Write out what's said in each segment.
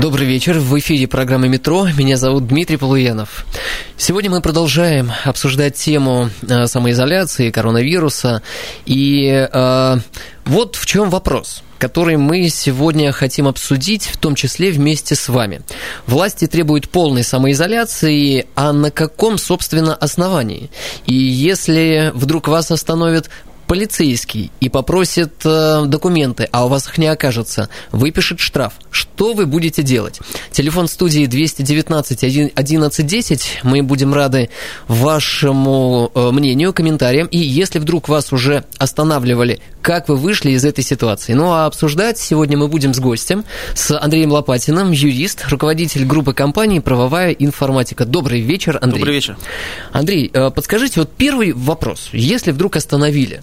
Добрый вечер. В эфире программы «Метро». Меня зовут Дмитрий Полуянов. Сегодня мы продолжаем обсуждать тему э, самоизоляции, коронавируса. И э, вот в чем вопрос который мы сегодня хотим обсудить, в том числе вместе с вами. Власти требуют полной самоизоляции, а на каком, собственно, основании? И если вдруг вас остановят полицейский и попросит э, документы, а у вас их не окажется, выпишет штраф. Что вы будете делать? Телефон студии 219 1110. Мы будем рады вашему э, мнению, комментариям. И если вдруг вас уже останавливали, как вы вышли из этой ситуации? Ну а обсуждать сегодня мы будем с гостем, с Андреем Лопатиным, юрист, руководитель группы компании «Правовая информатика». Добрый вечер, Андрей. Добрый вечер. Андрей, э, подскажите, вот первый вопрос. Если вдруг остановили,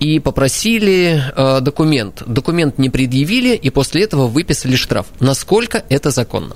и попросили э, документ. Документ не предъявили, и после этого выписали штраф. Насколько это законно?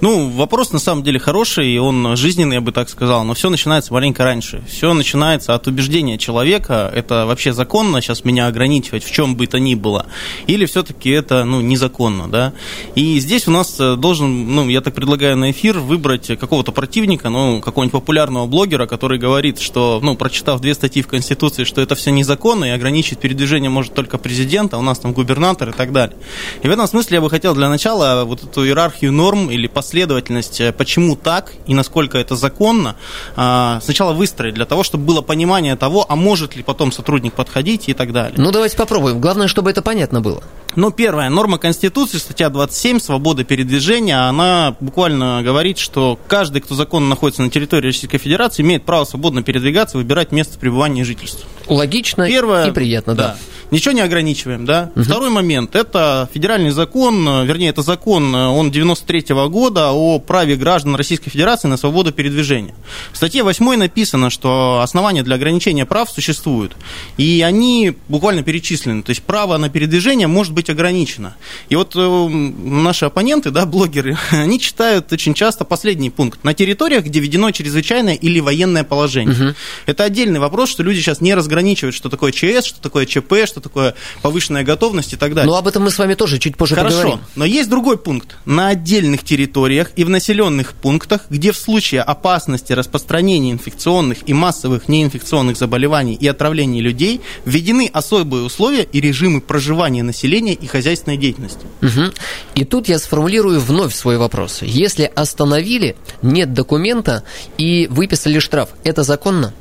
Ну, вопрос на самом деле хороший, и он жизненный, я бы так сказал, но все начинается маленько раньше. Все начинается от убеждения человека, это вообще законно сейчас меня ограничивать в чем бы то ни было, или все-таки это, ну, незаконно, да. И здесь у нас э, должен, ну, я так предлагаю на эфир выбрать какого-то противника, ну, какого-нибудь популярного блогера, который говорит, что, ну, прочитав две статьи в Конституции, что это все незаконно, и ограничить передвижение может только президент, а у нас там губернатор и так далее. И в этом смысле я бы хотел для начала вот эту иерархию норм или последовательность, э, почему так и насколько это законно, а, сначала выстроить для того, чтобы было понимание того, а может ли потом сотрудник подходить и так далее. Ну, давайте попробуем. Главное, чтобы это понятно было. Ну, первая норма Конституции, статья 27, свобода передвижения, она буквально говорит, что каждый, кто законно находится на территории Российской Федерации, имеет право свободно передвигаться, выбирать место пребывания и жительства. Логично Первое, и приятно, да. да. Ничего не ограничиваем, да. Угу. Второй момент, это федеральный закон, вернее, это закон, он 93 -го года о праве граждан Российской Федерации на свободу передвижения. В статье 8 написано, что основания для ограничения прав существуют, и они буквально перечислены, то есть право на передвижение может быть ограничено. И вот э, наши оппоненты, да, блогеры, они читают очень часто последний пункт. На территориях, где введено чрезвычайное или военное положение. Угу. Это отдельный вопрос, что люди сейчас не разграничивают, что такое ЧС, что такое ЧП, что такое повышенная готовность и так далее. Ну, об этом мы с вами тоже чуть позже Хорошо, поговорим. но есть другой пункт. На отдельных территориях и в населенных пунктах, где в случае опасности распространения инфекционных и массовых неинфекционных заболеваний и отравлений людей введены особые условия и режимы проживания населения и хозяйственной деятельности. Угу. И тут я сформулирую вновь свой вопрос. Если остановили, нет документа и выписали штраф, это законно?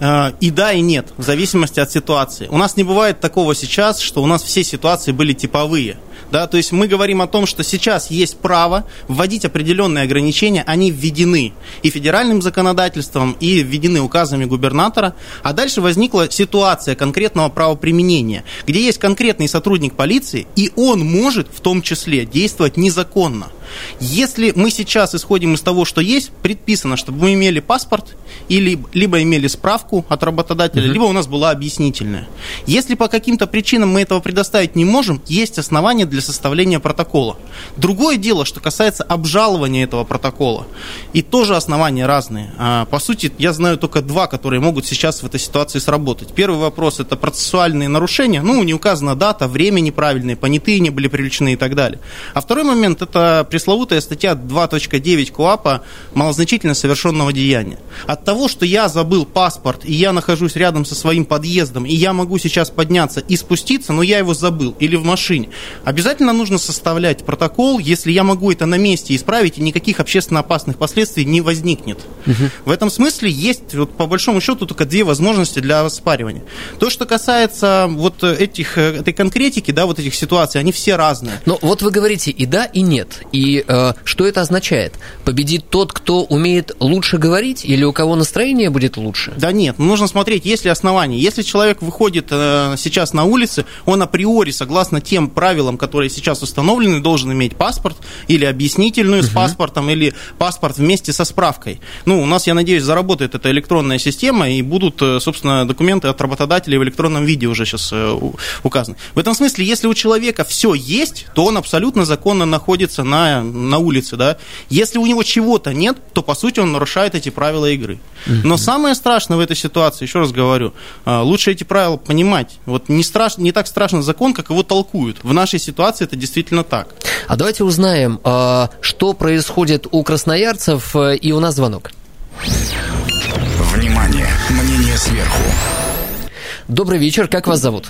Э, и да, и нет, в зависимости от ситуации. У нас не бывает такого сейчас, что у нас все ситуации были типовые. Да, то есть мы говорим о том, что сейчас есть право вводить определенные ограничения, они введены и федеральным законодательством, и введены указами губернатора, а дальше возникла ситуация конкретного правоприменения, где есть конкретный сотрудник полиции, и он может в том числе действовать незаконно. Если мы сейчас исходим из того, что есть, предписано, чтобы мы имели паспорт, или либо имели справку от работодателя, угу. либо у нас была объяснительная. Если по каким-то причинам мы этого предоставить не можем, есть основания для составления протокола. Другое дело, что касается обжалования этого протокола. И тоже основания разные. А, по сути, я знаю только два, которые могут сейчас в этой ситуации сработать. Первый вопрос – это процессуальные нарушения. Ну, не указана дата, время неправильное, понятые не были привлечены и так далее. А второй момент – это пресловутая статья 2.9 КОАПа «Малозначительно совершенного деяния». От того, что я забыл паспорт, и я нахожусь рядом со своим подъездом, и я могу сейчас подняться и спуститься, но я его забыл, или в машине, обязательно нужно составлять протокол, если я могу это на месте исправить, и никаких общественно опасных последствий не возникнет. Угу. В этом смысле есть, вот, по большому счету, только две возможности для оспаривания. То, что касается вот этих, этой конкретики, да, вот этих ситуаций, они все разные. Но вот вы говорите и да, и нет. И И э, что это означает? Победит тот, кто умеет лучше говорить, или у кого настроение будет лучше? Да нет, ну, нужно смотреть, есть ли основания. Если человек выходит э, сейчас на улице, он априори, согласно тем правилам, которые сейчас установлены, должен иметь паспорт или объяснительную uh-huh. с паспортом, или паспорт вместе со справкой. Ну, у нас, я надеюсь, заработает эта электронная система, и будут, э, собственно, документы от работодателей в электронном виде уже сейчас э, указаны. В этом смысле, если у человека все есть, то он абсолютно законно находится на, на улице, да. Если у него чего-то нет, то, по сути, он нарушает эти правила игры. Но самое страшное в этой ситуации, еще раз говорю, а, лучше эти правила понимать. Вот не, страш, не так страшно закон, как его толкуют. В нашей ситуации это действительно так. А давайте узнаем, а, что происходит у красноярцев, э, и у нас звонок. Внимание! Мнение сверху. Добрый вечер, как вас зовут?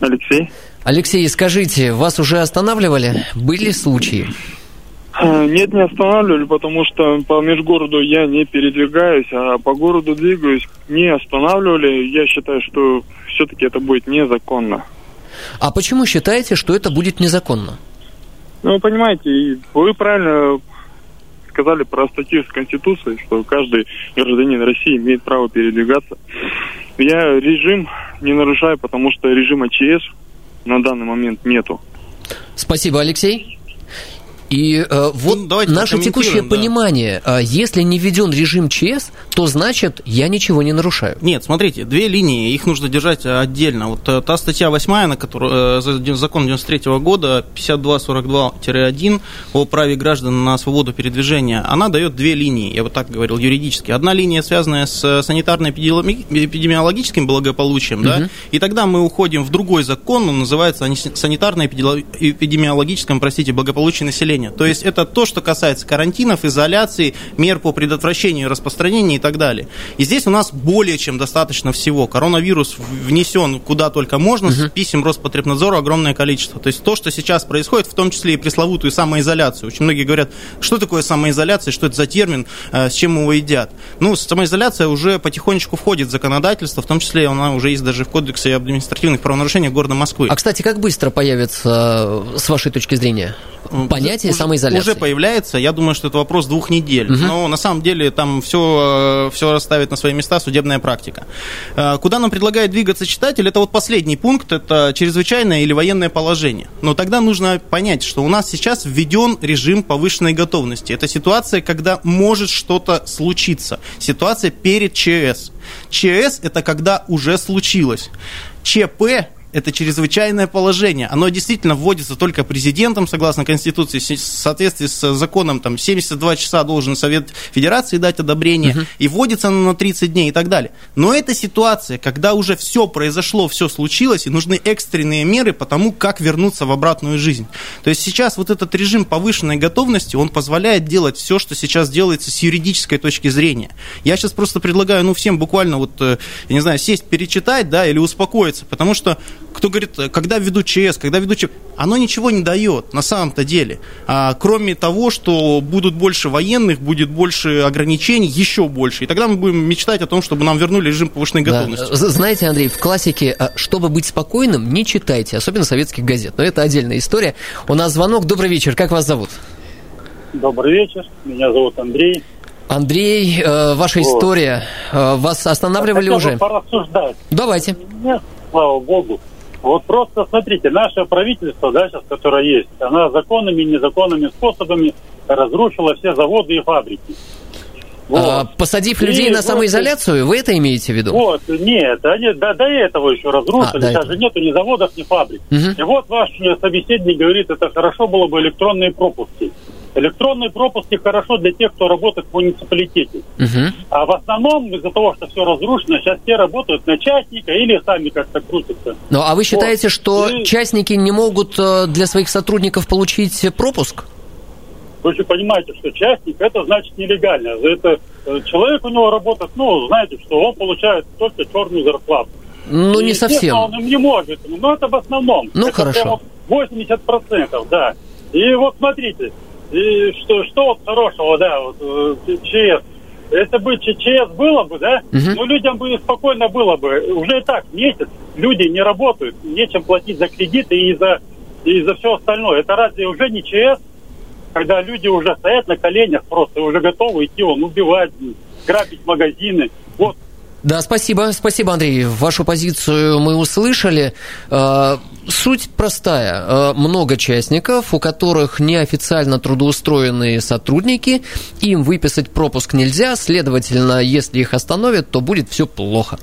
Алексей. Алексей, скажите, вас уже останавливали? Были случаи? Э, нет, не останавливали, потому что по межгороду я не передвигаюсь, а по городу двигаюсь. Не останавливали. Я считаю, что все-таки это будет незаконно. А почему считаете, что это будет незаконно? Ну, понимаете, вы правильно сказали про статью с Конституции, что каждый гражданин России имеет право передвигаться. Я режим не нарушаю, потому что режима ЧС на данный момент нету. Спасибо, Алексей. И э, вот ну, наше текущее да. понимание, э, если не введен режим ЧС, то значит я ничего не нарушаю. Нет, смотрите, две линии, их нужно держать отдельно. Вот э, та статья 8, на которую, э, закон 93 -го года, 5242-1 о праве граждан на свободу передвижения, она дает две линии, я вот так говорил, юридически. Одна линия, связанная с санитарно-эпидемиологическим благополучием, угу. да, и тогда мы уходим в другой закон, он называется санитарно-эпидемиологическом, простите, благополучие населения населения. То есть это то, что касается карантинов, изоляции, мер по предотвращению распространения и так далее. И здесь у нас более чем достаточно всего. Коронавирус внесен куда только можно, угу. писем Роспотребнадзора огромное количество. То есть то, что сейчас происходит, в том числе и пресловутую самоизоляцию. Очень многие говорят, что такое самоизоляция, что это за термин, э, с чем его едят. Ну, самоизоляция уже потихонечку входит в законодательство, в том числе она уже есть даже в Кодексе административных правонарушений города Москвы. А, кстати, как быстро появится, э, с вашей точки зрения, понятие уже, самоизоляции? Уже появляется. Я думаю, что это вопрос двух недель. Угу. Но на самом деле там все, все расставит на свои места судебная практика. Э, куда нам предлагает двигаться читатель? Это вот последний пункт. Это чрезвычайное или военное положение. Но тогда нужно понять, что у нас сейчас введен режим повышенной готовности. Это ситуация, когда может что-то случиться. Ситуация перед ЧС. ЧС – это когда уже случилось. ЧП это чрезвычайное положение. Оно действительно вводится только президентом, согласно Конституции, в соответствии с законом, там, 72 часа должен Совет Федерации дать одобрение, угу. и вводится оно на 30 дней и так далее. Но это ситуация, когда уже все произошло, все случилось, и нужны экстренные меры по тому, как вернуться в обратную жизнь. То есть сейчас вот этот режим повышенной готовности, он позволяет делать все, что сейчас делается с юридической точки зрения. Я сейчас просто предлагаю, ну, всем буквально вот, э, я не знаю, сесть, перечитать, да, или успокоиться, потому что кто говорит, когда ведут ЧС, когда ведут ЧС, оно ничего не дает на самом-то деле. А, кроме того, что будут больше военных, будет больше ограничений, еще больше. И тогда мы будем мечтать о том, чтобы нам вернули режим повышенной да. готовности. Знаете, Андрей, в классике, а, чтобы быть спокойным, не читайте, особенно советских газет. Но это отдельная история. У нас звонок. Добрый вечер. Как вас зовут? Добрый вечер. Меня зовут Андрей. Андрей, э, ваша вот. история. Э, вас останавливали уже? порассуждать. Давайте. Нет, слава богу. Вот просто смотрите, наше правительство, да, сейчас, которое есть, она законными и незаконными способами разрушила все заводы и фабрики. А, вот. А, посадив людей и на самоизоляцию, вы это имеете в виду? Вот, нет, они до, до этого еще разрушили, а, даже нету ни заводов, ни фабрик. Угу. И вот ваш собеседник говорит, это хорошо было бы электронные пропуски. Электронные пропуски хорошо для тех, кто работает в муниципалитете. Угу. А в основном из-за того, что все разрушено, сейчас все работают на частника или сами как-то крутятся. Ну, а вы считаете, вот. что И... частники не могут э, для своих сотрудников получить пропуск? Вы же понимаете, что частник это значит нелегально. Это э, человек у него работает, ну, знаете, что он получает только черную зарплату. Ну, И, не совсем. Он не может, но это в основном. Ну, это хорошо. 80%, да. И вот смотрите, и что, что вот хорошего, да, вот э, ЧС. Если бы ЧС было бы, да, угу. ну людям бы спокойно было бы. Уже и так месяц люди не работают, нечем платить за кредиты и за, и за все остальное. Это разве уже не ЧС? когда люди уже стоят на коленях просто, уже готовы идти, он убивать, грабить магазины. Вот да, спасибо, спасибо, Андрей. Вашу позицию мы услышали. Э, суть простая. Э, много частников, у которых неофициально трудоустроенные сотрудники, им выписать пропуск нельзя, следовательно, если их остановят, то будет все плохо.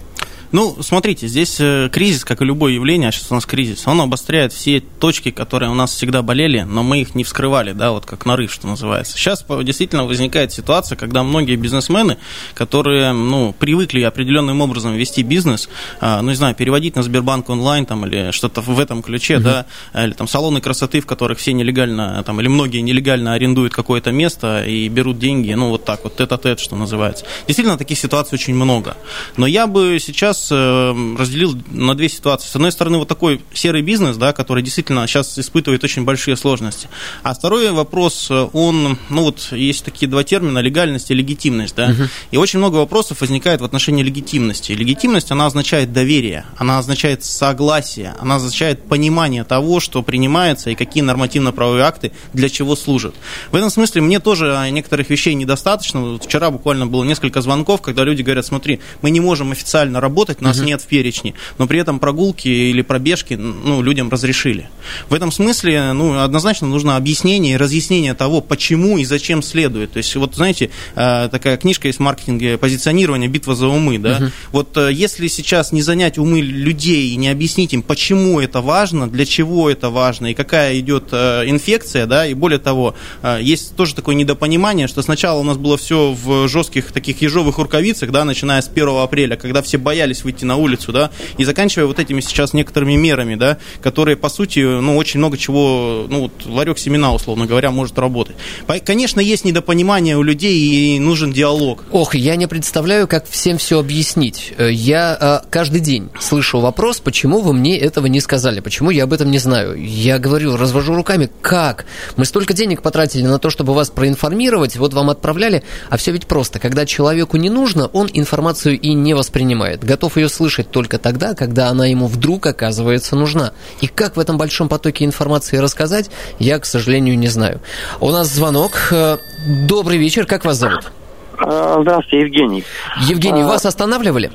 Ну, смотрите, здесь э, кризис, как и любое явление, а сейчас у нас кризис, он обостряет все точки, которые у нас всегда болели, но мы их не вскрывали, да, вот как нарыв, что называется. Сейчас действительно возникает ситуация, когда многие бизнесмены, которые, ну, привыкли определенным образом вести бизнес, а, ну, не знаю, переводить на Сбербанк онлайн там или что-то в этом ключе, uh-huh. да, или там салоны красоты, в которых все нелегально, там, или многие нелегально арендуют какое-то место и берут деньги, ну, вот так вот, тет-а-тет, что называется. Действительно, таких ситуаций очень много. Но я бы сейчас сейчас эм, разделил на две ситуации. С одной стороны, вот такой серый бизнес, да, который действительно сейчас испытывает очень большие сложности. А второй вопрос, э, он, ну вот есть такие два термина, легальность и легитимность, да, угу. и очень много вопросов возникает в отношении легитимности. Легитимность, она означает доверие, она означает согласие, она означает понимание того, что принимается и какие нормативно-правовые акты для чего служат. В этом смысле мне тоже некоторых вещей недостаточно. Вот вчера буквально было несколько звонков, когда люди говорят, смотри, мы не можем официально работать, работать, нас угу. нет в перечне, но при этом прогулки или пробежки ну, людям разрешили. В этом смысле ну, однозначно нужно объяснение и разъяснение того, почему и зачем следует. То есть, вот знаете, э, такая книжка есть в маркетинге позиционирования «Битва за умы». Да? Угу. Вот э, если сейчас не занять умы людей и не объяснить им, почему это важно, для чего это важно и какая идет э, инфекция, да, и более того, есть тоже такое недопонимание, что сначала у нас было все в жестких таких ежовых рукавицах, да, начиная с 1 апреля, когда все боялись выйти на улицу, да, и заканчивая вот этими сейчас некоторыми мерами, да, которые, по сути, ну, очень много чего, ну, вот ларек семена, условно говоря, может работать. Конечно, есть недопонимание у людей и нужен диалог. Ох, я не представляю, как всем все объяснить. Э, я э, каждый день слышу вопрос, почему вы мне этого не сказали, почему я об этом не знаю. Я говорю, развожу руками, как? Мы столько денег потратили на то, чтобы вас проинформировать, вот вам отправляли, а все ведь просто. Когда человеку не нужно, он информацию и не воспринимает. Готов ее слышать только тогда, когда она ему вдруг оказывается нужна. И как в этом большом потоке информации рассказать, я, к сожалению, не знаю. У нас звонок. Э, добрый вечер, как вас зовут? А, здравствуйте, Евгений. Евгений, а... вас останавливали?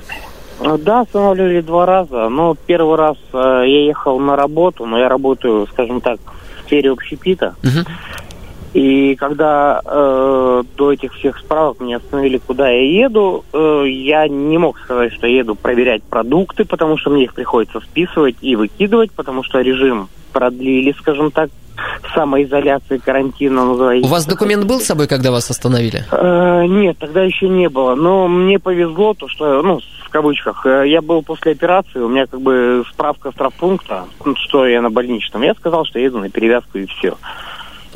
Да, останавливали два раза. Но первый раз э, я ехал на работу, но я работаю, скажем так, в сфере общепита. Угу. И когда э, до этих всех справок меня остановили, куда я еду, э, я не мог сказать, что еду проверять продукты, потому что мне их приходится списывать и выкидывать, потому что режим продлили, скажем так, самоизоляции, карантина. У вас документ был с собой, когда вас остановили? Э, нет, тогда еще не было. Но мне повезло, то что, ну, в кавычках, э, я был после операции, у меня как бы справка с что я на больничном. Я сказал, что еду на перевязку и все.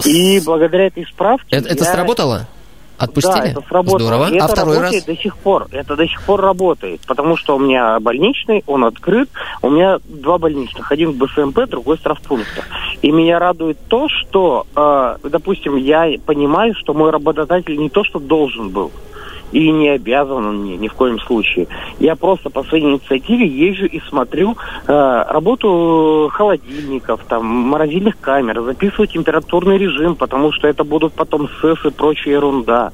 И благодаря этой справке... Это, это сработало? Отпустили? Да, это сработало. Здорово. И а это второй раз? до сих пор. Это до сих пор работает. Потому что у меня больничный, он открыт. У меня два больничных. Один в БСМП, другой в травпункте. И меня радует то, что, э, допустим, я понимаю, что мой работодатель не то, что должен был, и не обязан он мне ни в коем случае. Я просто по своей инициативе езжу и смотрю э, работу холодильников, там, морозильных камер, записываю температурный режим, потому что это будут потом СЭС и прочая ерунда.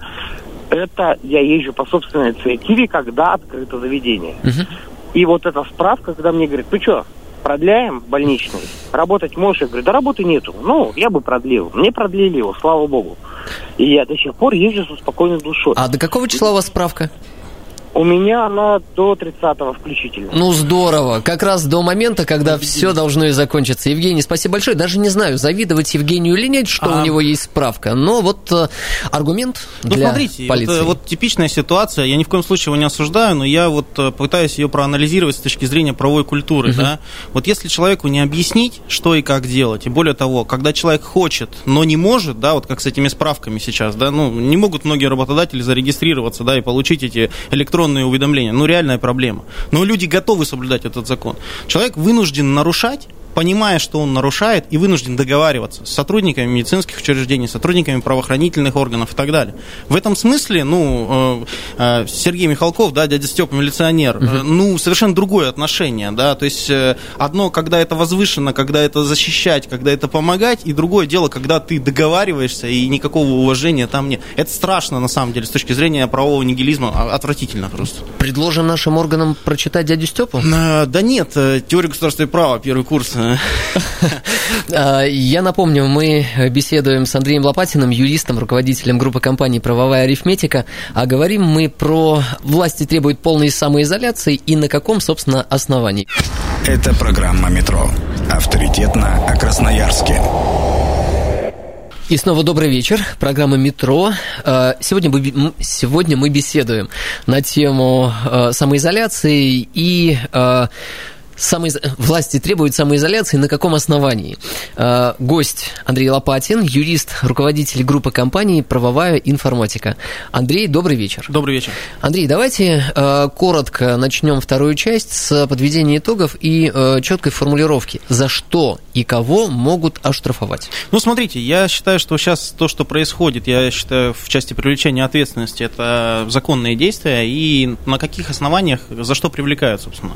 Это я езжу по собственной инициативе, когда открыто заведение. Угу. И вот эта справка, когда мне говорят, ну что, продляем больничный, работать можешь? Я говорю, да работы нету. Ну, я бы продлил. Мне продлили его, слава богу. И я до сих пор езжу со спокойной душой. А до какого числа у вас справка? У меня она до 30-го включительно. Ну, здорово. Как раз до момента, когда все должно и закончиться. Евгений, спасибо большое. Даже не знаю, завидовать Евгению или нет, что а... у него есть справка. Но вот э, аргумент ну, для смотрите, полиции. Вот, вот типичная ситуация. Я ни в коем случае его не осуждаю, но я вот э, пытаюсь ее проанализировать с точки зрения правовой культуры. Угу. Да? Вот если человеку не объяснить, что и как делать, и более того, когда человек хочет, но не может, да, вот как с этими справками сейчас, да, ну, не могут многие работодатели зарегистрироваться, да, и получить эти электронные электронные уведомления. Ну, реальная проблема. Но люди готовы соблюдать этот закон. Человек вынужден нарушать, понимая, что он нарушает, и вынужден договариваться с сотрудниками медицинских учреждений, сотрудниками правоохранительных органов и так далее. В этом смысле, ну, э, э, Сергей Михалков, да, дядя Степа, милиционер, угу. ну, совершенно другое отношение, да, то есть одно, когда это возвышено, когда это защищать, когда это помогать, и другое дело, когда ты договариваешься, и никакого уважения там нет. Это страшно, на самом деле, с точки зрения правового нигилизма, а, отвратительно просто. Предложим нашим органам прочитать дядю Степу? Да нет, теория государства и права, первый курс. А, я напомню, мы беседуем с Андреем Лопатиным, юристом, руководителем группы компаний «Правовая арифметика», а говорим мы про власти требуют полной самоизоляции и на каком, собственно, основании. Это программа «Метро». Авторитетно о Красноярске. И снова добрый вечер. Программа «Метро». А, сегодня мы, сегодня мы беседуем на тему а, самоизоляции и самоиз... власти требуют самоизоляции на каком основании? Э, гость Андрей Лопатин, юрист, руководитель группы компаний «Правовая информатика». Андрей, добрый вечер. Добрый вечер. Андрей, давайте э, коротко начнем вторую часть с подведения итогов и э, четкой формулировки. За что и кого могут оштрафовать? Ну, смотрите, я считаю, что сейчас то, что происходит, я считаю, в части привлечения ответственности, это законные действия, и на каких основаниях, за что привлекают, собственно.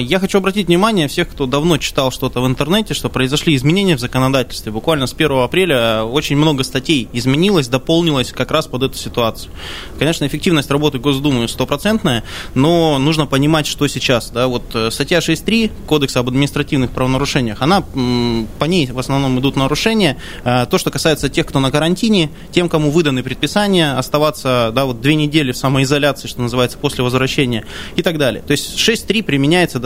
Я хочу обратить внимание всех, кто давно читал что-то в интернете, что произошли изменения в законодательстве. Буквально с 1 апреля очень много статей изменилось, дополнилось как раз под эту ситуацию. Конечно, эффективность работы Госдумы стопроцентная, но нужно понимать, что сейчас. Да, вот э, статья 6.3 Кодекса об административных правонарушениях, она, по ней в основном идут нарушения. Э, то, что касается тех, кто на карантине, тем, кому выданы предписания, оставаться да, вот две недели в самоизоляции, что называется, после возвращения и так далее. То есть 6.3 применяется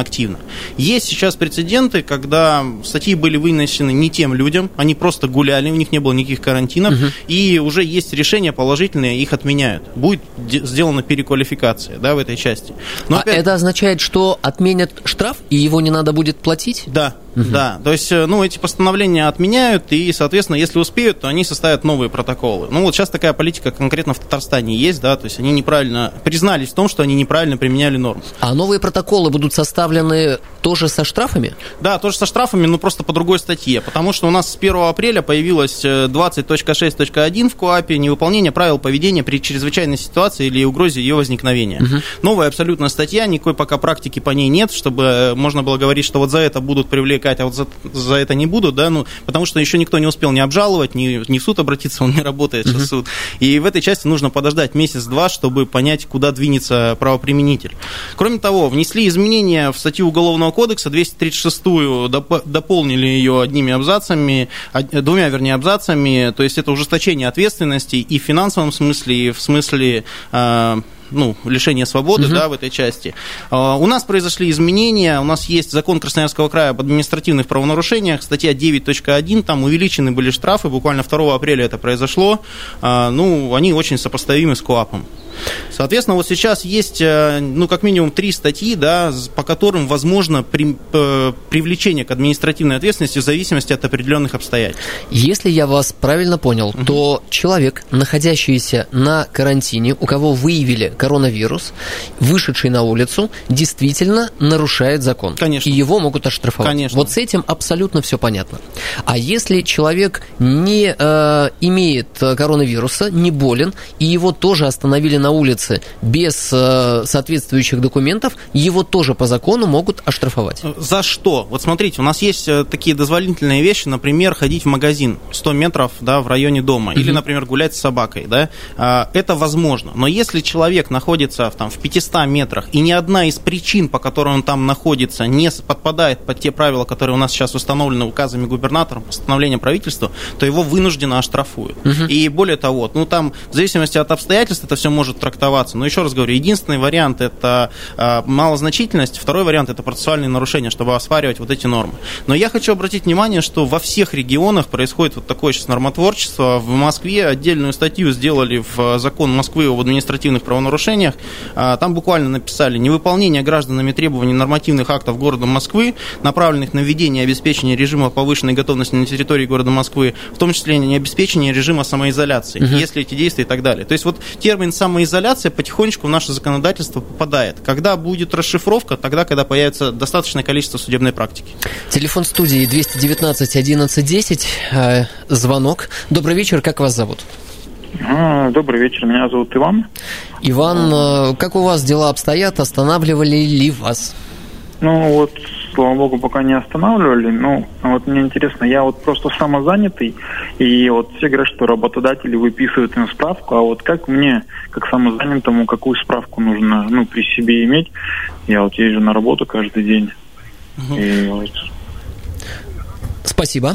достаточно активно. Есть сейчас прецеденты, когда статьи были вынесены не тем людям, они просто гуляли, у них не было никаких карантинов, угу. и уже есть решения положительные, их отменяют. Будет сделана переквалификация да, в этой части. Но а опять... это означает, что отменят штраф, и его не надо будет платить? Да, Угу. Да, то есть, э, ну, эти постановления отменяют, и, соответственно, если успеют, то они составят новые протоколы. Ну, вот сейчас такая политика конкретно в Татарстане есть, да, то есть они неправильно, признались в том, что они неправильно применяли нормы. А новые протоколы будут составлены тоже со штрафами? Да, тоже со штрафами, но просто по другой статье, потому что у нас с 1 апреля появилась 20.6.1 в КОАПе невыполнение правил поведения при чрезвычайной ситуации или угрозе ее возникновения. Угу. Новая абсолютно статья, никакой пока практики по ней нет, чтобы э, можно было говорить, что вот за это будут привлекать привлекать, а вот за, за это не буду, да, ну, потому что еще никто не успел ни обжаловать, ни, ни в суд обратиться, он не работает сейчас uh-huh. суд. И в этой части нужно подождать месяц-два, чтобы понять, куда двинется правоприменитель. Кроме того, внесли изменения в статью Уголовного кодекса, 236-ю, доп- дополнили ее одними абзацами, двумя, вернее, абзацами, то есть это ужесточение ответственности и в финансовом смысле, и в смысле э, ну, лишения свободы угу. да, в этой части. А, у нас произошли изменения, у нас есть закон Красноярского края об административных правонарушениях, статья 9.1, там увеличены были штрафы, буквально 2 апреля это произошло, а, ну, они очень сопоставимы с КОАПом. Соответственно, вот сейчас есть, э, ну, как минимум три статьи, да, по которым возможно при, э, привлечение к административной ответственности в зависимости от определенных обстоятельств. Если я вас правильно понял, угу. то человек, находящийся на карантине, у кого выявили коронавирус, вышедший на улицу, действительно нарушает закон. Конечно. И его могут оштрафовать. Конечно. Вот с этим абсолютно все понятно. А если человек не э, имеет коронавируса, не болен, и его тоже остановили на улице без э, соответствующих документов, его тоже по закону могут оштрафовать. За что? Вот смотрите, у нас есть э, такие дозволительные вещи, например, ходить в магазин 100 метров да, в районе дома, mm-hmm. или, например, гулять с собакой. Да? А, это возможно. Но если человек находится в, там, в 500 метрах, и ни одна из причин, по которой он там находится, не подпадает под те правила, которые у нас сейчас установлены указами губернатора, постановлением правительства, то его вынужденно оштрафуют. Mm-hmm. И более того, ну там в зависимости от обстоятельств это все может может трактоваться. Но еще раз говорю, единственный вариант это э, малозначительность, второй вариант это процессуальные нарушения, чтобы оспаривать вот эти нормы. Но я хочу обратить внимание, что во всех регионах происходит вот такое сейчас нормотворчество. В Москве отдельную статью сделали в закон Москвы об административных правонарушениях. Э, там буквально написали невыполнение гражданами требований нормативных актов города Москвы, направленных на введение и обеспечение режима повышенной готовности на территории города Москвы, в том числе не обеспечение режима самоизоляции, угу. если эти действия и так далее. То есть вот термин самоизоляция самоизоляция потихонечку в наше законодательство попадает. Когда будет расшифровка, тогда, когда появится достаточное количество судебной практики. Телефон студии 219 11 10. Звонок. Добрый вечер, как вас зовут? А, добрый вечер, меня зовут Иван. Иван, э, как у вас дела обстоят? Останавливали ли вас? Ну вот, слава богу, пока не останавливали. Ну, вот мне интересно, я вот просто самозанятый, и вот все говорят, что работодатели выписывают им справку, а вот как мне, как самозанятому, какую справку нужно, ну, при себе иметь? Я вот езжу на работу каждый день. Угу. И вот... Спасибо.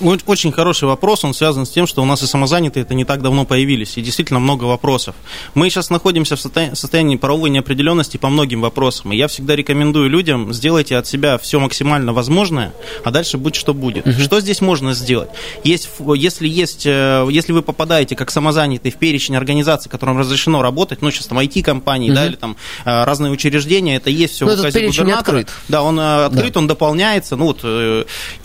Очень хороший вопрос, он связан с тем, что у нас и самозанятые это не так давно появились, и действительно много вопросов. Мы сейчас находимся в состоянии правовой неопределенности по многим вопросам, и я всегда рекомендую людям, сделайте от себя все максимально возможное, а дальше будь что будет. Угу. Что здесь можно сделать? Есть, если, есть, э, если вы попадаете как самозанятый в перечень организаций, которым разрешено работать, ну, сейчас там IT-компании, угу. да, или там э, разные учреждения, это есть все Но в указе губернатора. Открыт. Да, он э, открыт, да. он дополняется, ну вот,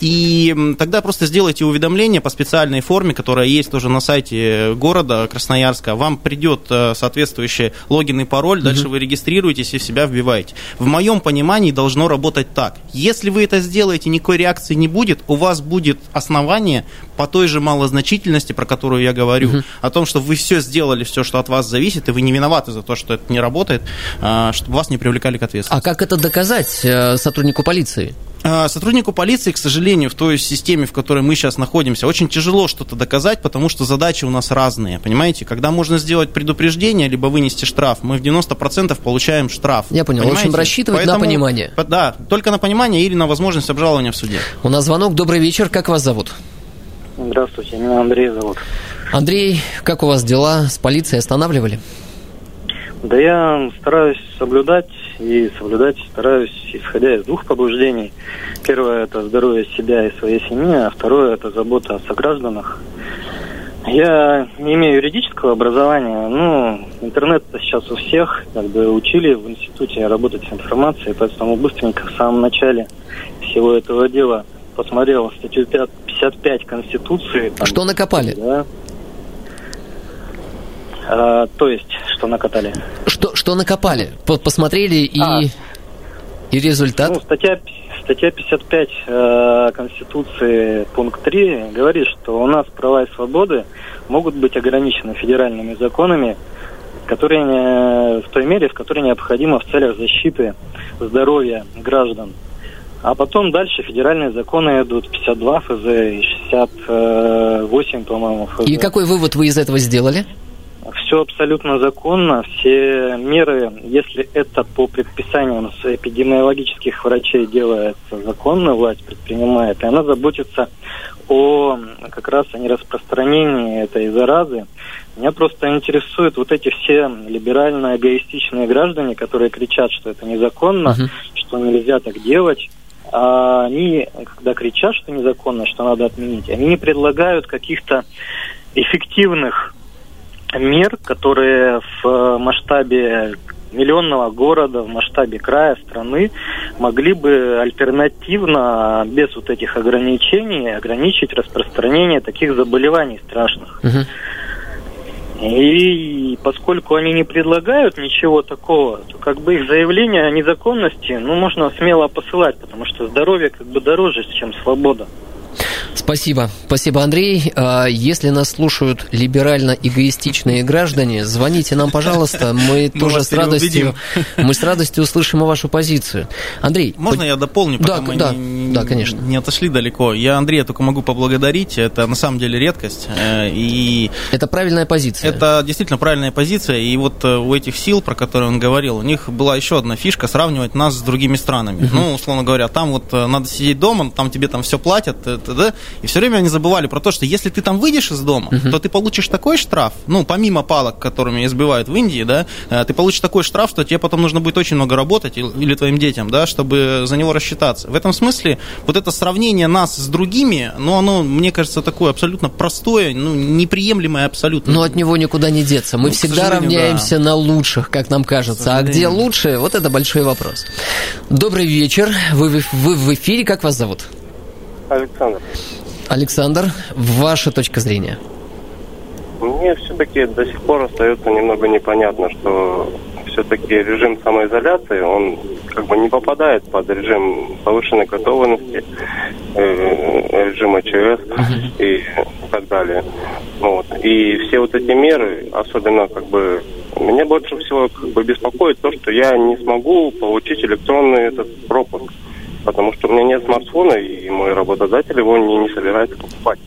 и тогда просто сделайте делаете уведомление по специальной форме, которая есть тоже на сайте города Красноярска. Вам придет э, соответствующий логин и пароль, дальше вы регистрируетесь и себя вбиваете. В моем понимании должно работать так. Если вы это сделаете, никакой реакции не будет, у вас будет основание по той же малозначительности, про которую я говорю, угу. о том, что вы все сделали, все, что от вас зависит, и вы не виноваты за то, что это не работает, а, чтобы вас не привлекали к ответственности. А как это доказать э, сотруднику полиции? А, сотруднику полиции, к сожалению, в той системе, в которой мы сейчас находимся, очень тяжело что-то доказать, потому что задачи у нас разные, понимаете? Когда можно сделать предупреждение, либо вынести штраф, мы в 90% получаем штраф. Я понял, понимаете? в общем, рассчитывать Поэтому, на понимание. Да, только на понимание или на возможность обжалования в суде. У нас звонок, добрый вечер, как вас зовут? Здравствуйте, меня Андрей зовут. Андрей, как у вас дела? С полицией останавливали? Да я стараюсь соблюдать и соблюдать стараюсь, исходя из двух побуждений. Первое – это здоровье себя и своей семьи, а второе – это забота о согражданах. Я не имею юридического образования, но интернет сейчас у всех, как бы учили в институте работать с информацией, поэтому быстренько в самом начале всего этого дела посмотрел статью 55 Конституции. Там, Что накопали? Да, а, то есть, что накатали? Что, что накопали? Посмотрели и, а, и результат? Ну, статья, статья 55 э, Конституции, пункт 3, говорит, что у нас права и свободы могут быть ограничены федеральными законами, которые не, в той мере, в которой необходимо в целях защиты здоровья граждан. А потом дальше федеральные законы идут 52 ФЗ и 68, по-моему, ФЗ. И какой вывод вы из этого сделали? Все абсолютно законно, все меры, если это по предписаниям с эпидемиологических врачей делается законно, власть предпринимает, и она заботится о как раз о нераспространении этой заразы. Меня просто интересуют вот эти все либерально-эгоистичные граждане, которые кричат, что это незаконно, uh-huh. что нельзя так делать. А они, когда кричат, что незаконно, что надо отменить, они не предлагают каких-то эффективных мер, которые в масштабе миллионного города, в масштабе края, страны могли бы альтернативно, без вот этих ограничений, ограничить распространение таких заболеваний страшных. И поскольку они не предлагают ничего такого, то как бы их заявление о незаконности, ну, можно смело посылать, потому что здоровье как бы дороже, чем свобода. Спасибо. Спасибо, Андрей. А, если нас слушают либерально-эгоистичные граждане, звоните нам, пожалуйста. Мы, мы тоже с радостью, мы с радостью услышим вашу позицию. Андрей. Можно по... я дополню, пока да, мы да, не, да, конечно. не отошли далеко? Я Андрея только могу поблагодарить. Это на самом деле редкость. Э, и это правильная позиция. Это действительно правильная позиция. И вот э, у этих сил, про которые он говорил, у них была еще одна фишка сравнивать нас с другими странами. Ну, условно говоря, там вот э, надо сидеть дома, там тебе там все платят, да, и все время они забывали про то, что если ты там выйдешь из дома, uh-huh. то ты получишь такой штраф, ну, помимо палок, которыми избивают в Индии, да, э, ты получишь такой штраф, что тебе потом нужно будет очень много работать, или твоим детям, да, чтобы за него рассчитаться. В этом смысле вот это сравнение нас с другими, ну, оно, мне кажется, такое абсолютно простое, ну, неприемлемое абсолютно. Но от него никуда не деться. Мы ну, всегда равняемся да. на лучших, как нам кажется. А где лучше, вот это большой вопрос. Добрый вечер. Вы, вы, вы в эфире. Как вас зовут? Александр. Александр, ваша точка зрения? Мне все-таки до сих пор остается немного непонятно, что все-таки режим самоизоляции, он как бы не попадает под режим повышенной готовности, э, режим АЧС и так далее. Вот. И все вот эти меры, особенно как бы меня больше всего как бы беспокоит то, что я не смогу получить электронный этот пропуск, потому что у меня нет смартфона, и мой работодатель его не, не собирается покупать.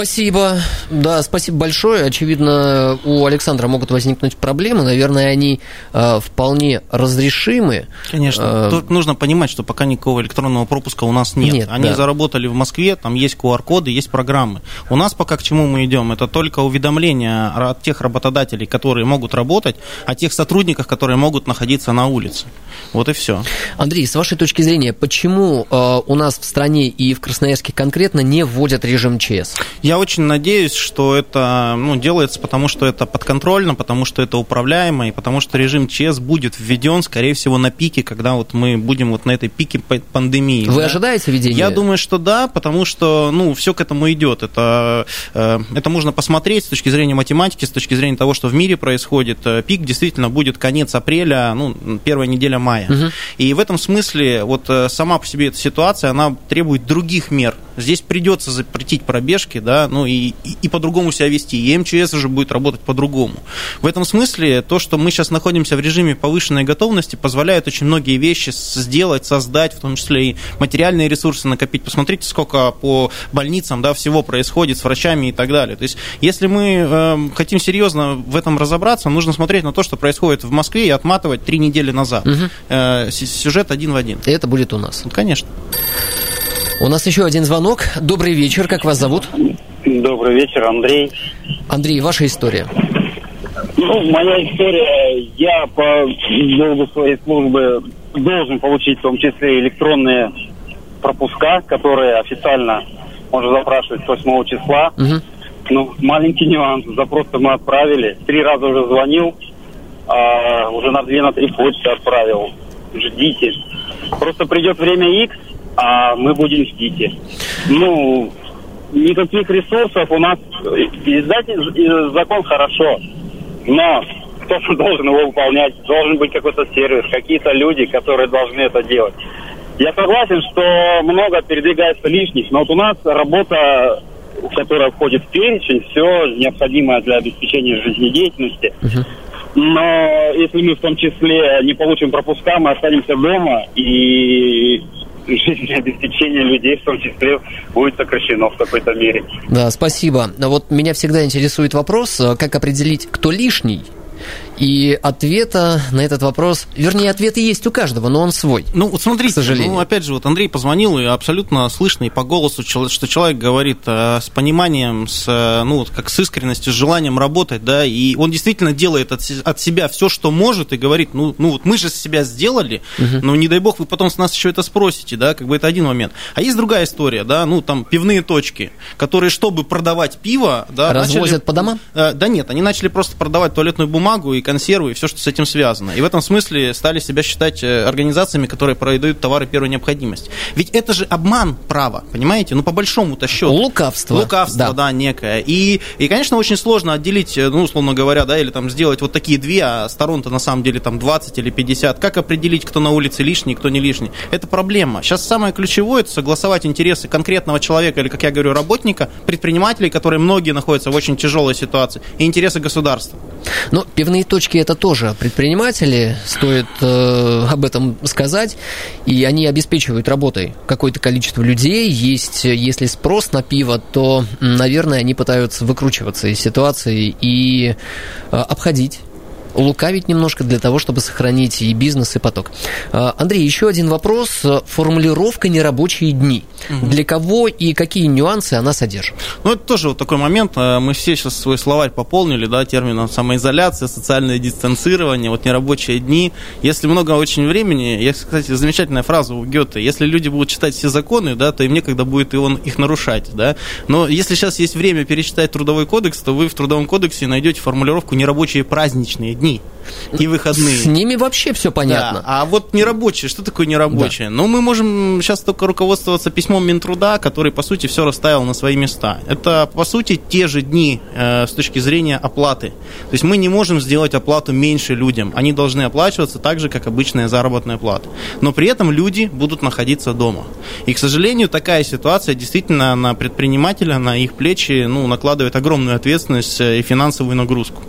Спасибо. Да, спасибо большое. Очевидно, у Александра могут возникнуть проблемы. Наверное, они э, вполне разрешимы. Конечно. Э, Тут нужно понимать, что пока никакого электронного пропуска у нас нет. нет они да. заработали в Москве, там есть QR-коды, есть программы. У нас пока к чему мы идем? Это только уведомления от тех работодателей, которые могут работать, о тех сотрудниках, которые могут находиться на улице. Вот и все. Андрей, с вашей точки зрения, почему э, у нас в стране и в Красноярске конкретно не вводят режим ЧС? Я очень надеюсь, что это ну, делается потому, что это подконтрольно, потому что это управляемо, и потому что режим ЧС будет введен, скорее всего, на пике, когда вот мы будем вот на этой пике пандемии. Вы да? ожидаете введения? Я думаю, что да, потому что ну, все к этому идет. Это, э, это можно посмотреть с точки зрения математики, с точки зрения того, что в мире происходит. Э, пик действительно будет конец апреля, ну, первая неделя мая. Угу. И в этом смысле вот э, сама по себе эта ситуация, она требует других мер. Здесь придется запретить пробежки, да, ну и, и, и по-другому себя вести. И МЧС уже будет работать по-другому. В этом смысле то, что мы сейчас находимся в режиме повышенной готовности, позволяет очень многие вещи сделать, создать, в том числе и материальные ресурсы накопить. Посмотрите, сколько по больницам да, всего происходит с врачами и так далее. То есть, если мы э, хотим серьезно в этом разобраться, нужно смотреть на то, что происходит в Москве и отматывать три недели назад. Угу. Э, сюжет один в один. И это будет у нас. Конечно. У нас еще один звонок. Добрый вечер, как вас зовут? Добрый вечер, Андрей. Андрей, ваша история. Ну, моя история, я по долгу своей службы должен получить в том числе электронные пропуска, которые официально можно запрашивать с 8 числа. Угу. Ну, маленький нюанс. Запрос мы отправили. Три раза уже звонил. А, уже на две, на три почты отправил. Ждите. Просто придет время X, а мы будем ждите. Ну, никаких ресурсов у нас. Издать закон хорошо, но кто-то должен его выполнять, должен быть какой-то сервис, какие-то люди, которые должны это делать. Я согласен, что много передвигается лишних, но вот у нас работа, которая входит в перечень, все необходимое для обеспечения жизнедеятельности. Но если мы в том числе не получим пропуска, мы останемся дома и жизнеобеспечение людей в том числе будет сокращено в какой-то мере. Да, спасибо. Вот меня всегда интересует вопрос, как определить, кто лишний и ответа на этот вопрос, вернее, ответы есть у каждого, но он свой. Ну, вот смотрите, к сожалению. ну, опять же, вот Андрей позвонил, и абсолютно слышно и по голосу, что человек говорит э, с пониманием, с, э, ну, вот как с искренностью, с желанием работать, да, и он действительно делает от, от себя все, что может, и говорит, ну, ну вот мы же с себя сделали, угу. но не дай бог вы потом с нас еще это спросите, да, как бы это один момент. А есть другая история, да, ну, там, пивные точки, которые, чтобы продавать пиво, да, Развозят начали, по домам? Э, да нет, они начали просто продавать туалетную бумагу и консервы и все, что с этим связано. И в этом смысле стали себя считать э, организациями, которые продают товары первой необходимости. Ведь это же обман права, понимаете? Ну, по большому-то счету. Лукавство. Лукавство, да, да некое. И, и, конечно, очень сложно отделить, э, ну, условно говоря, да, или там сделать вот такие две, а сторон-то на самом деле там 20 или 50. Как определить, кто на улице лишний, кто не лишний? Это проблема. Сейчас самое ключевое – это согласовать интересы конкретного человека или, как я говорю, работника, предпринимателей, которые многие находятся в очень тяжелой ситуации, и интересы государства. Но пивные точки это тоже предприниматели, стоит э, об этом сказать, и они обеспечивают работой какое-то количество людей. Есть, если спрос на пиво, то, наверное, они пытаются выкручиваться из ситуации и э, обходить лукавить немножко для того, чтобы сохранить и бизнес, и поток. А, Андрей, еще один вопрос. Формулировка «нерабочие дни». Угу. Для кого и какие нюансы она содержит? Ну, это тоже вот такой момент. А, мы все сейчас свой словарь пополнили, да, термином самоизоляция, социальное дистанцирование, вот нерабочие дни. Если много очень времени, есть, кстати, замечательная фраза у Гёте, если люди будут читать все законы, да, то им некогда будет и он их нарушать, да. Но если сейчас есть время перечитать Трудовой кодекс, то вы в Трудовом кодексе найдете формулировку «нерабочие праздничные дни и выходные. С ними вообще все понятно. Да. А вот нерабочие, что такое нерабочие? Да. Ну, мы можем сейчас только руководствоваться письмом Минтруда, который, по сути, все расставил на свои места. Это, по сути, те же дни э, с точки зрения оплаты. То есть мы не можем сделать оплату меньше людям. Они должны оплачиваться так же, как обычная заработная плата. Но при этом люди будут находиться дома. И, к сожалению, такая ситуация действительно на предпринимателя, на их плечи ну, накладывает огромную ответственность э, и финансовую нагрузку.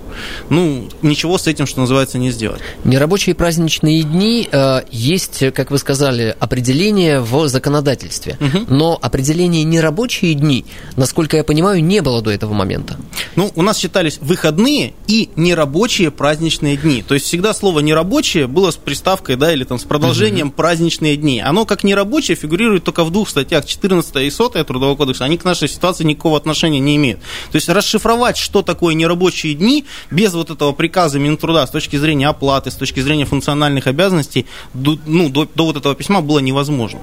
Ну, ничего с этим, что называется, не сделать. Нерабочие праздничные дни э, есть, как вы сказали, определение в законодательстве. Угу. Но определение нерабочие дни, насколько я понимаю, не было до этого момента. Ну, у нас считались выходные и нерабочие праздничные дни. То есть всегда слово нерабочее было с приставкой, да, или там с продолжением угу. праздничные дни. Оно как нерабочее фигурирует только в двух статьях 14 и 100 Трудового кодекса. Они к нашей ситуации никакого отношения не имеют. То есть расшифровать, что такое нерабочие дни, без вот этого приказа Минтруда с точки зрения оплаты, с точки зрения функциональных обязанностей, до, ну, до, до вот этого письма было невозможно.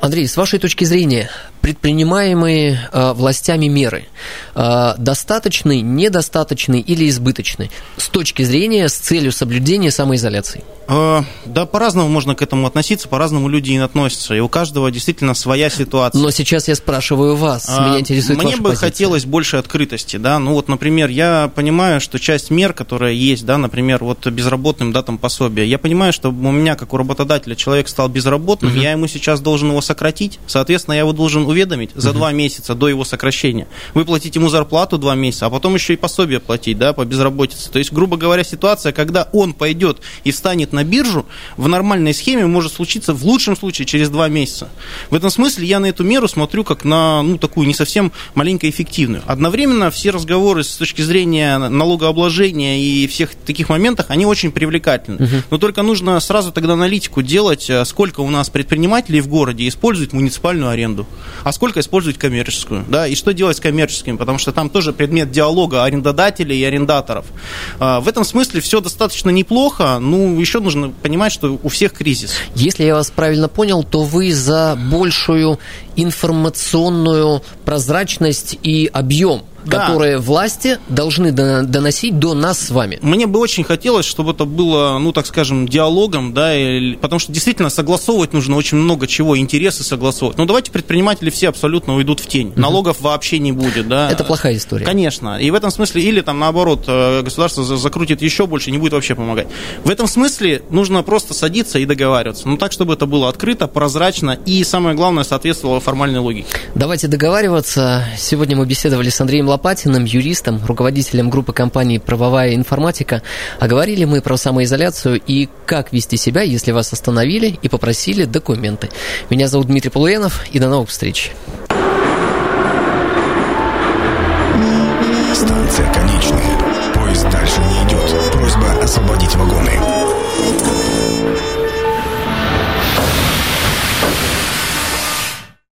Андрей, с вашей точки зрения, предпринимаемые э, властями меры э, достаточны, недостаточны или избыточны с точки зрения, с целью соблюдения самоизоляции? Э, да, по-разному можно к этому относиться, по-разному люди и относятся, и у каждого действительно своя ситуация. Но сейчас я спрашиваю вас, а, меня интересует Мне бы позиция. хотелось больше открытости, да, ну вот, например, я понимаю, что часть мер, которая есть, да, например, вот безработным, да, там пособие, я понимаю, что у меня, как у работодателя, человек стал безработным, угу. я ему сейчас должен его сократить, соответственно, я его должен уведомить за угу. два месяца до его сокращения, выплатить ему зарплату два месяца, а потом еще и пособие платить, да, по безработице. То есть, грубо говоря, ситуация, когда он пойдет и встанет на биржу, в нормальной схеме может случиться в лучшем случае через два месяца. В этом смысле я на эту меру смотрю как на, ну, такую не совсем маленько эффективную. Одновременно все разговоры с точки зрения налогообложения и всех таких моментах, они очень привлекательны. Угу. Но только нужно сразу тогда аналитику делать, э, сколько у нас предпринимателей в городе используют муниципальную аренду, а сколько использовать коммерческую, да, и что делать с коммерческим, потому что там тоже предмет диалога арендодателей и арендаторов. А, в этом смысле все достаточно неплохо, ну, еще нужно понимать, что у всех кризис. Если я вас правильно понял, то вы за большую информационную прозрачность и объем да. которые власти должны доносить до нас с вами. Мне бы очень хотелось, чтобы это было, ну, так скажем, диалогом, да, и, потому что действительно согласовывать нужно очень много чего, интересы согласовывать. Ну, давайте предприниматели все абсолютно уйдут в тень. Угу. Налогов вообще не будет, да. Это плохая история. Конечно. И в этом смысле, или там наоборот, э, государство закрутит еще больше, не будет вообще помогать. В этом смысле нужно просто садиться и договариваться. Ну, так, чтобы это было открыто, прозрачно и, самое главное, соответствовало формальной логике. Давайте договариваться. Сегодня мы беседовали с Андреем Лопатиным, юристом, руководителем группы компании «Правовая информатика». А говорили мы про самоизоляцию и как вести себя, если вас остановили и попросили документы. Меня зовут Дмитрий Полуянов, и до новых встреч.